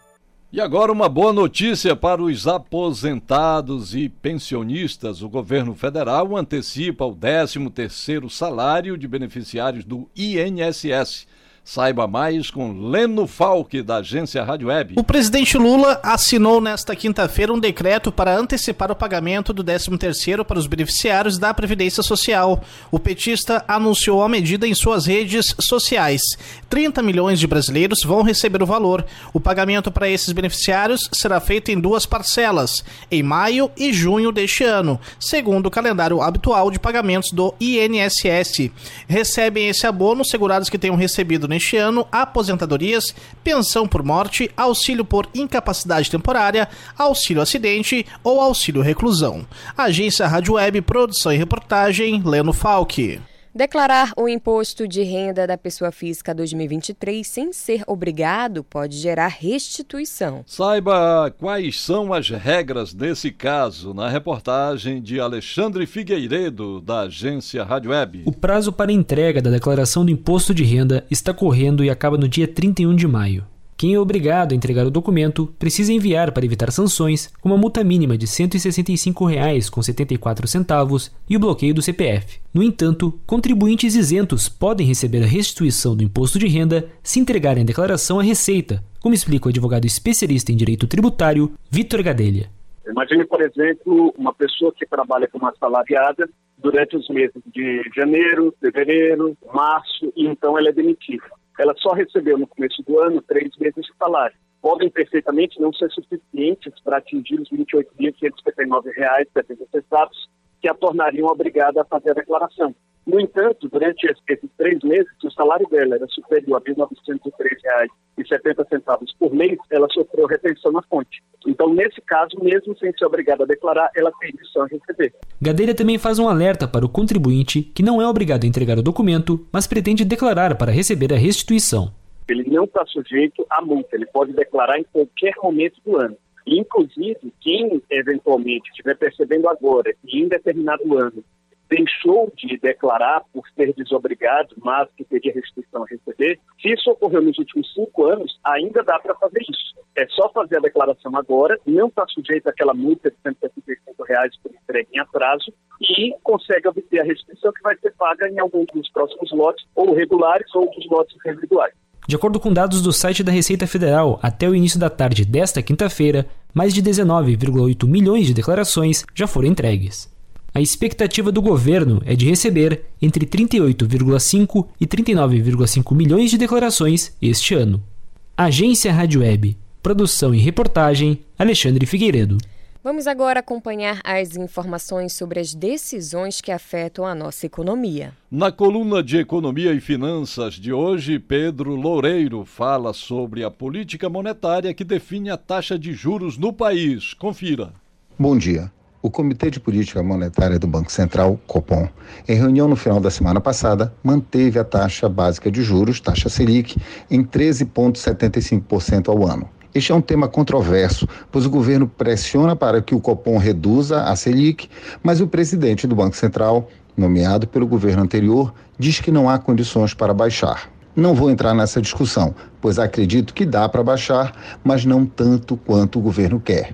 e agora uma boa notícia para os aposentados e pensionistas. O governo federal antecipa o 13º salário de beneficiários do INSS. Saiba mais com Leno Falck, da agência Rádio Web. O presidente Lula assinou nesta quinta-feira um decreto para antecipar o pagamento do 13º para os beneficiários da Previdência Social. O petista anunciou a medida em suas redes sociais. 30 milhões de brasileiros vão receber o valor. O pagamento para esses beneficiários será feito em duas parcelas, em maio e junho deste ano, segundo o calendário habitual de pagamentos do INSS. Recebem esse abono segurados que tenham recebido neste ano aposentadorias, pensão por morte, auxílio por incapacidade temporária, auxílio acidente ou auxílio reclusão. Agência Rádio Web, produção e reportagem, Leno Falck. Declarar o imposto de renda da pessoa física 2023 sem ser obrigado pode gerar restituição. Saiba quais são as regras nesse caso na reportagem de Alexandre Figueiredo, da agência Rádio Web. O prazo para entrega da declaração do imposto de renda está correndo e acaba no dia 31 de maio. Quem é obrigado a entregar o documento precisa enviar para evitar sanções uma multa mínima de R$ 165,74 e o bloqueio do CPF. No entanto, contribuintes isentos podem receber a restituição do imposto de renda se entregarem a declaração à Receita, como explica o advogado especialista em direito tributário Vitor Gadelha. Imagine, por exemplo, uma pessoa que trabalha como assalariada durante os meses de janeiro, fevereiro, março, e então ela é demitida ela só recebeu no começo do ano três meses de salário. Podem perfeitamente não ser suficientes para atingir os R$ 28.559,70, que a tornariam obrigada a fazer a declaração. No entanto, durante esses três meses, se o salário dela era superior a R$ 1.903,70 por mês, ela sofreu retenção na fonte. Então, nesse caso, mesmo sem ser obrigada a declarar, ela tem missão a receber. Gadeira também faz um alerta para o contribuinte que não é obrigado a entregar o documento, mas pretende declarar para receber a restituição. Ele não está sujeito à multa, ele pode declarar em qualquer momento do ano. Inclusive, quem eventualmente estiver percebendo agora que em determinado ano deixou de declarar por ser desobrigado, mas que teria restrição a receber, se isso ocorreu nos últimos cinco anos, ainda dá para fazer isso. É só fazer a declaração agora, não está sujeito àquela multa de 175 reais por entrega em atraso e consegue obter a restrição que vai ser paga em algum dos próximos lotes, ou regulares ou dos lotes residuais. De acordo com dados do site da Receita Federal, até o início da tarde desta quinta-feira, mais de 19,8 milhões de declarações já foram entregues. A expectativa do governo é de receber entre 38,5 e 39,5 milhões de declarações este ano. Agência Rádio Web. Produção e reportagem Alexandre Figueiredo. Vamos agora acompanhar as informações sobre as decisões que afetam a nossa economia. Na coluna de Economia e Finanças de hoje, Pedro Loureiro fala sobre a política monetária que define a taxa de juros no país. Confira. Bom dia. O Comitê de Política Monetária do Banco Central, Copom, em reunião no final da semana passada, manteve a taxa básica de juros, taxa Selic, em 13,75% ao ano. Este é um tema controverso, pois o governo pressiona para que o Copom reduza a Selic, mas o presidente do Banco Central, nomeado pelo governo anterior, diz que não há condições para baixar. Não vou entrar nessa discussão, pois acredito que dá para baixar, mas não tanto quanto o governo quer.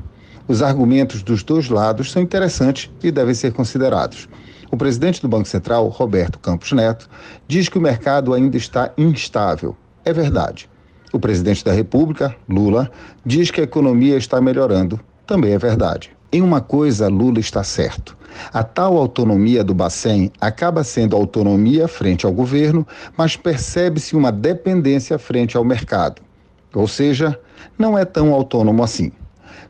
Os argumentos dos dois lados são interessantes e devem ser considerados. O presidente do Banco Central, Roberto Campos Neto, diz que o mercado ainda está instável. É verdade. O presidente da República, Lula, diz que a economia está melhorando. Também é verdade. Em uma coisa, Lula está certo. A tal autonomia do Bacen acaba sendo autonomia frente ao governo, mas percebe-se uma dependência frente ao mercado. Ou seja, não é tão autônomo assim.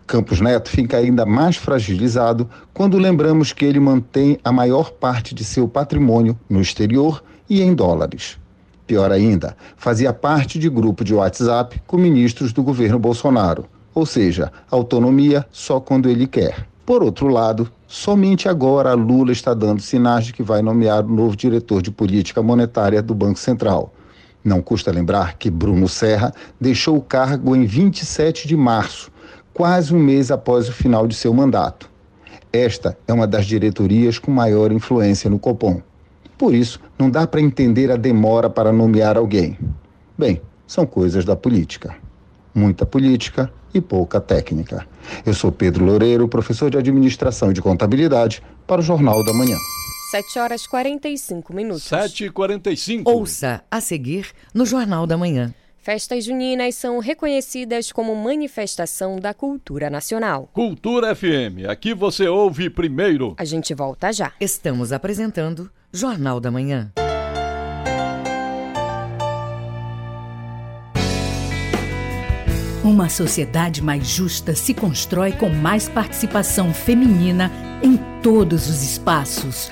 Campos Neto fica ainda mais fragilizado quando lembramos que ele mantém a maior parte de seu patrimônio no exterior e em dólares. Pior ainda, fazia parte de grupo de WhatsApp com ministros do governo Bolsonaro, ou seja, autonomia só quando ele quer. Por outro lado, somente agora Lula está dando sinais de que vai nomear o novo diretor de política monetária do Banco Central. Não custa lembrar que Bruno Serra deixou o cargo em 27 de março quase um mês após o final de seu mandato. Esta é uma das diretorias com maior influência no Copom. Por isso, não dá para entender a demora para nomear alguém. Bem, são coisas da política. Muita política e pouca técnica. Eu sou Pedro Loureiro, professor de Administração e de Contabilidade, para o Jornal da Manhã. 7 horas 45 minutos. 7 e 45 Ouça a seguir no Jornal da Manhã. Festas juninas são reconhecidas como manifestação da cultura nacional. Cultura FM, aqui você ouve primeiro. A gente volta já. Estamos apresentando Jornal da Manhã. Uma sociedade mais justa se constrói com mais participação feminina em todos os espaços.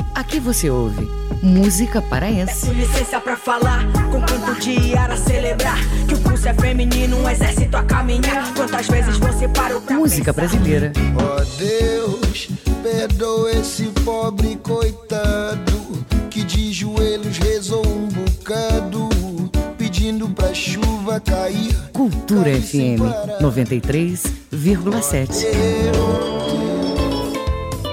Aqui você ouve música paraense. Peço licença pra falar, com quanto dia a celebrar que o pulso é feminino, um exército a caminhar. Quantas vezes você parou pra Música brasileira. Ó oh, Deus, perdoa esse pobre coitado que de joelhos rezou um bocado, pedindo pra chuva cair. Cultura FM 93,7.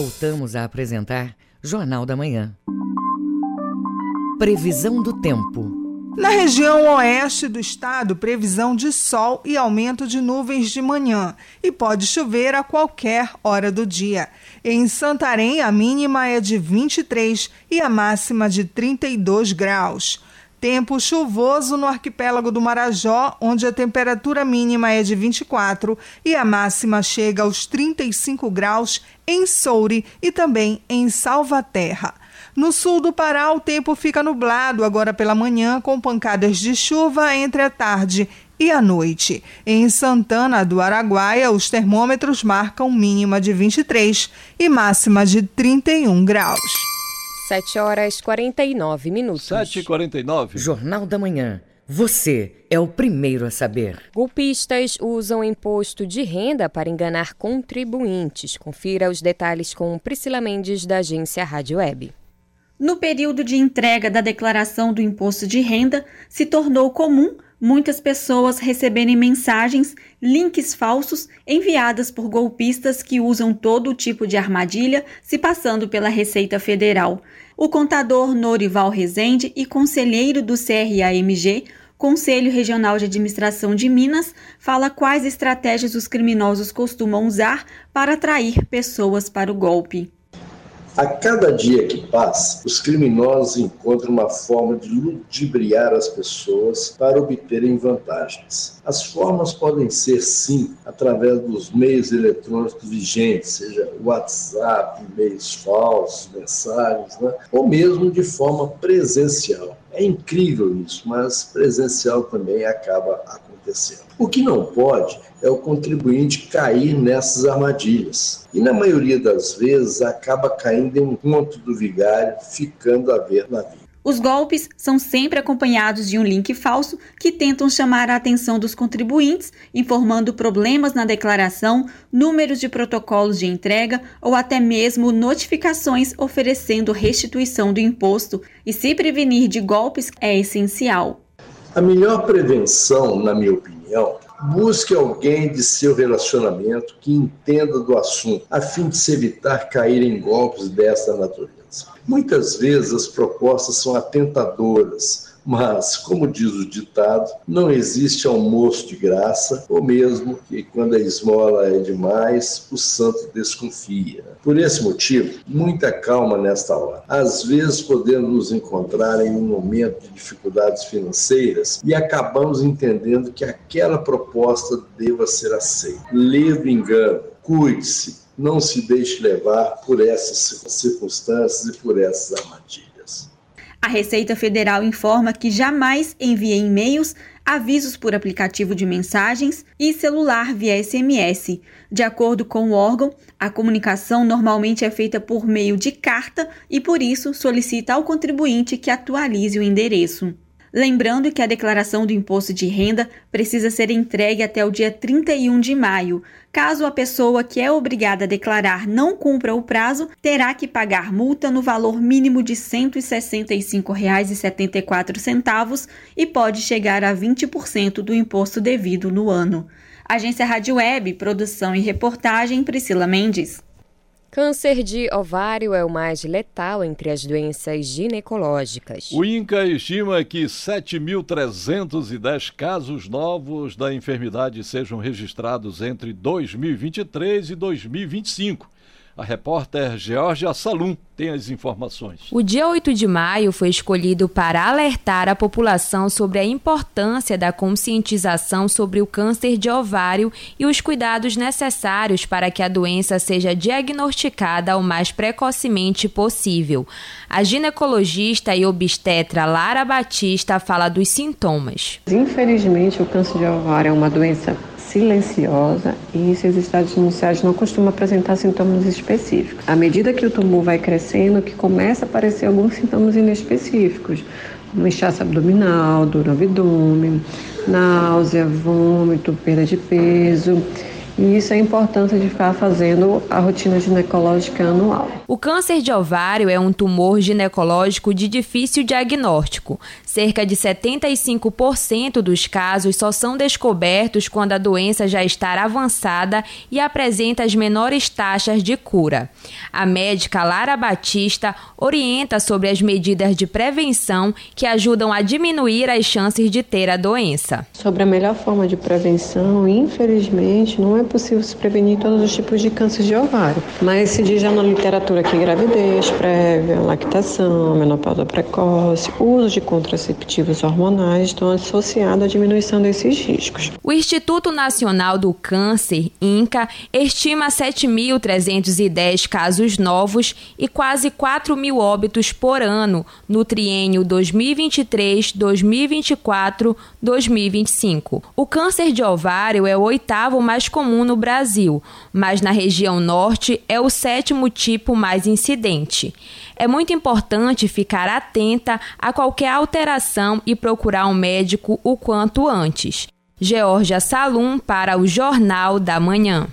Voltamos a apresentar Jornal da Manhã. Previsão do tempo. Na região oeste do estado, previsão de sol e aumento de nuvens de manhã e pode chover a qualquer hora do dia. Em Santarém, a mínima é de 23 e a máxima de 32 graus. Tempo chuvoso no arquipélago do Marajó, onde a temperatura mínima é de 24 e a máxima chega aos 35 graus em Soure e também em Salvaterra. No sul do Pará, o tempo fica nublado agora pela manhã, com pancadas de chuva entre a tarde e a noite. Em Santana do Araguaia, os termômetros marcam mínima de 23 e máxima de 31 graus. 7 horas 49 minutos. 7 e 49 Jornal da Manhã. Você é o primeiro a saber. Golpistas usam imposto de renda para enganar contribuintes. Confira os detalhes com Priscila Mendes, da agência Rádio Web. No período de entrega da declaração do imposto de renda, se tornou comum muitas pessoas receberem mensagens, links falsos enviadas por golpistas que usam todo tipo de armadilha, se passando pela Receita Federal. O contador Norival Rezende e conselheiro do CRAMG Conselho Regional de Administração de Minas fala quais estratégias os criminosos costumam usar para atrair pessoas para o golpe. A cada dia que passa, os criminosos encontram uma forma de ludibriar as pessoas para obterem vantagens. As formas podem ser, sim, através dos meios eletrônicos vigentes, seja WhatsApp, e-mails falsos, mensagens, né? ou mesmo de forma presencial. É incrível isso, mas presencial também acaba acontecendo. O que não pode é o contribuinte cair nessas armadilhas. E na maioria das vezes acaba caindo em um conto do vigário, ficando a ver na vida. Os golpes são sempre acompanhados de um link falso que tentam chamar a atenção dos contribuintes, informando problemas na declaração, números de protocolos de entrega ou até mesmo notificações oferecendo restituição do imposto. E se prevenir de golpes é essencial. A melhor prevenção, na minha opinião, busque alguém de seu relacionamento que entenda do assunto, a fim de se evitar cair em golpes dessa natureza. Muitas vezes as propostas são atentadoras, mas, como diz o ditado, não existe almoço de graça, ou mesmo que quando a esmola é demais, o santo desconfia. Por esse motivo, muita calma nesta hora. Às vezes podemos nos encontrar em um momento de dificuldades financeiras e acabamos entendendo que aquela proposta deva ser aceita. Leve engano, cuide-se, não se deixe levar por essas circunstâncias e por essas armadilhas. A Receita Federal informa que jamais envia e-mails, avisos por aplicativo de mensagens e celular via SMS. De acordo com o órgão, a comunicação normalmente é feita por meio de carta e, por isso, solicita ao contribuinte que atualize o endereço. Lembrando que a declaração do imposto de renda precisa ser entregue até o dia 31 de maio. Caso a pessoa que é obrigada a declarar não cumpra o prazo, terá que pagar multa no valor mínimo de R$ 165,74 e pode chegar a 20% do imposto devido no ano. Agência Rádio Web, produção e reportagem Priscila Mendes. Câncer de ovário é o mais letal entre as doenças ginecológicas. O INCA estima que 7.310 casos novos da enfermidade sejam registrados entre 2023 e 2025. A repórter Georgia Salum tem as informações. O dia 8 de maio foi escolhido para alertar a população sobre a importância da conscientização sobre o câncer de ovário e os cuidados necessários para que a doença seja diagnosticada o mais precocemente possível. A ginecologista e obstetra Lara Batista fala dos sintomas. Infelizmente, o câncer de ovário é uma doença silenciosa e esses estados iniciais não costumam apresentar sintomas específicos. À medida que o tumor vai crescendo, que começa a aparecer alguns sintomas inespecíficos, como inchaço abdominal, dor no abdômen, náusea, vômito, perda de peso e isso é a importância de ficar fazendo a rotina ginecológica anual. O câncer de ovário é um tumor ginecológico de difícil diagnóstico. Cerca de 75% dos casos só são descobertos quando a doença já está avançada e apresenta as menores taxas de cura. A médica Lara Batista orienta sobre as medidas de prevenção que ajudam a diminuir as chances de ter a doença. Sobre a melhor forma de prevenção, infelizmente, não é possível se prevenir todos os tipos de câncer de ovário. Mas se diz já na literatura que gravidez prévia, lactação, menopausa precoce, uso de contraceptivos hormonais estão associados à diminuição desses riscos. O Instituto Nacional do Câncer, INCA, estima 7.310 casos novos e quase 4 mil óbitos por ano no triênio 2023, 2024, 2025. O câncer de ovário é o oitavo mais comum um no Brasil, mas na região norte é o sétimo tipo mais incidente. É muito importante ficar atenta a qualquer alteração e procurar um médico o quanto antes. Georgia Salum para o Jornal da Manhã.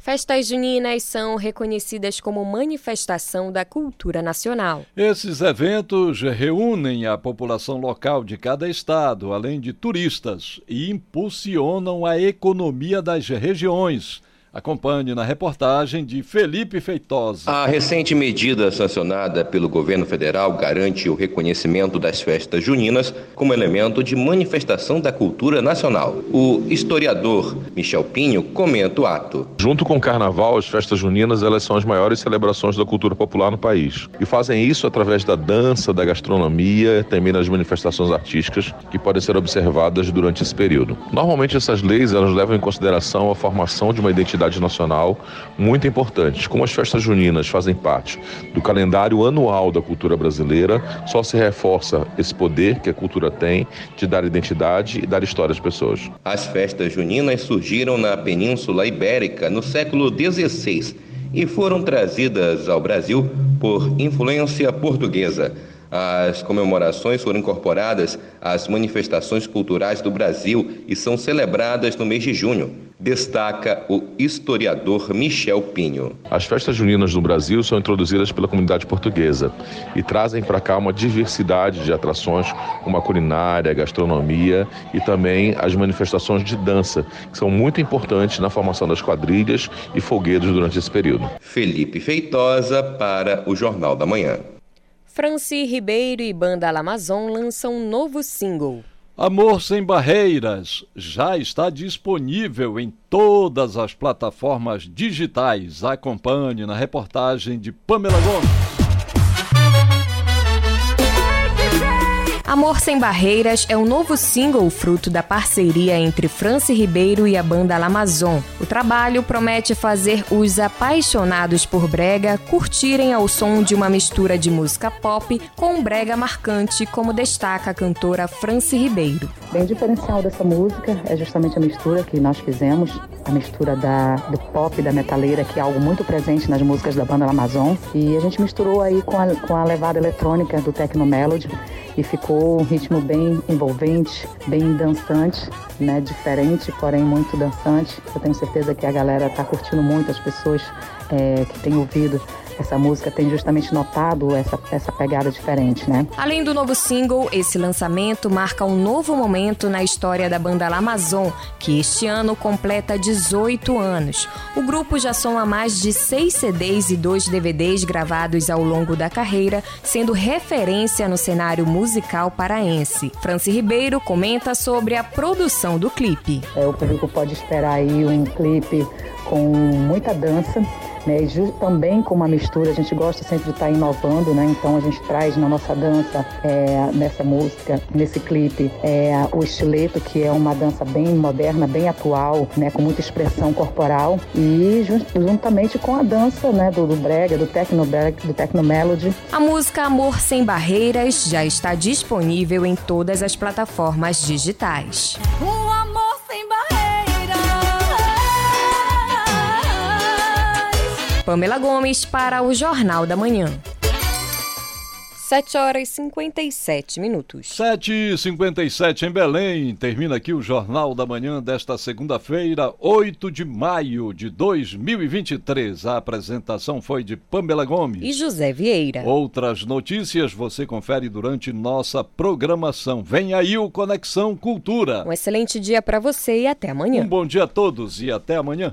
Festas juninas são reconhecidas como manifestação da cultura nacional. Esses eventos reúnem a população local de cada estado, além de turistas, e impulsionam a economia das regiões Acompanhe na reportagem de Felipe Feitosa. A recente medida sancionada pelo governo federal garante o reconhecimento das festas juninas como elemento de manifestação da cultura nacional. O historiador Michel Pinho comenta o ato. Junto com o carnaval, as festas juninas elas são as maiores celebrações da cultura popular no país. E fazem isso através da dança, da gastronomia, também das manifestações artísticas que podem ser observadas durante esse período. Normalmente essas leis elas levam em consideração a formação de uma identidade identidade nacional muito importantes. Como as festas juninas fazem parte do calendário anual da cultura brasileira, só se reforça esse poder que a cultura tem de dar identidade e dar história às pessoas. As festas juninas surgiram na Península Ibérica no século XVI e foram trazidas ao Brasil por influência portuguesa. As comemorações foram incorporadas às manifestações culturais do Brasil e são celebradas no mês de junho destaca o historiador Michel Pinho. As festas juninas no Brasil são introduzidas pela comunidade portuguesa e trazem para cá uma diversidade de atrações, como a culinária, a gastronomia e também as manifestações de dança, que são muito importantes na formação das quadrilhas e folguedos durante esse período. Felipe Feitosa para o Jornal da Manhã. Franci Ribeiro e Banda Amazon lançam um novo single. Amor Sem Barreiras já está disponível em todas as plataformas digitais. Acompanhe na reportagem de Pamela Gomes. Amor Sem Barreiras é um novo single fruto da parceria entre Franci Ribeiro e a banda Lamazon. O trabalho promete fazer os apaixonados por brega curtirem ao som de uma mistura de música pop com brega marcante, como destaca a cantora Franci Ribeiro. Bem diferencial dessa música é justamente a mistura que nós fizemos, a mistura da, do pop da metaleira, que é algo muito presente nas músicas da banda Amazon. E a gente misturou aí com a, com a levada eletrônica do Techno Melody e ficou um ritmo bem envolvente, bem dançante, né? Diferente, porém muito dançante. Eu tenho certeza que a galera está curtindo muito, as pessoas é, que têm ouvido essa música tem justamente notado essa, essa pegada diferente, né? Além do novo single, esse lançamento marca um novo momento na história da banda Lamazon, que este ano completa 18 anos. O grupo já soma mais de seis CDs e dois DVDs gravados ao longo da carreira, sendo referência no cenário musical paraense. Franci Ribeiro comenta sobre a produção do clipe. É, o público pode esperar aí um clipe com muita dança né? E também com uma mistura, a gente gosta sempre de estar tá inovando, né? Então a gente traz na nossa dança, é, nessa música, nesse clipe, é, o estileto, que é uma dança bem moderna, bem atual, né? Com muita expressão corporal e juntamente com a dança, né? Do, do brega, do techno brega, do techno melody. A música Amor Sem Barreiras já está disponível em todas as plataformas digitais. O amor sem barreiras Pamela Gomes para o Jornal da Manhã. 7 horas e 57 minutos. 7 e 57 em Belém. Termina aqui o Jornal da Manhã desta segunda-feira, 8 de maio de 2023. A apresentação foi de Pamela Gomes e José Vieira. Outras notícias você confere durante nossa programação. Vem aí o Conexão Cultura. Um excelente dia para você e até amanhã. Um bom dia a todos e até amanhã.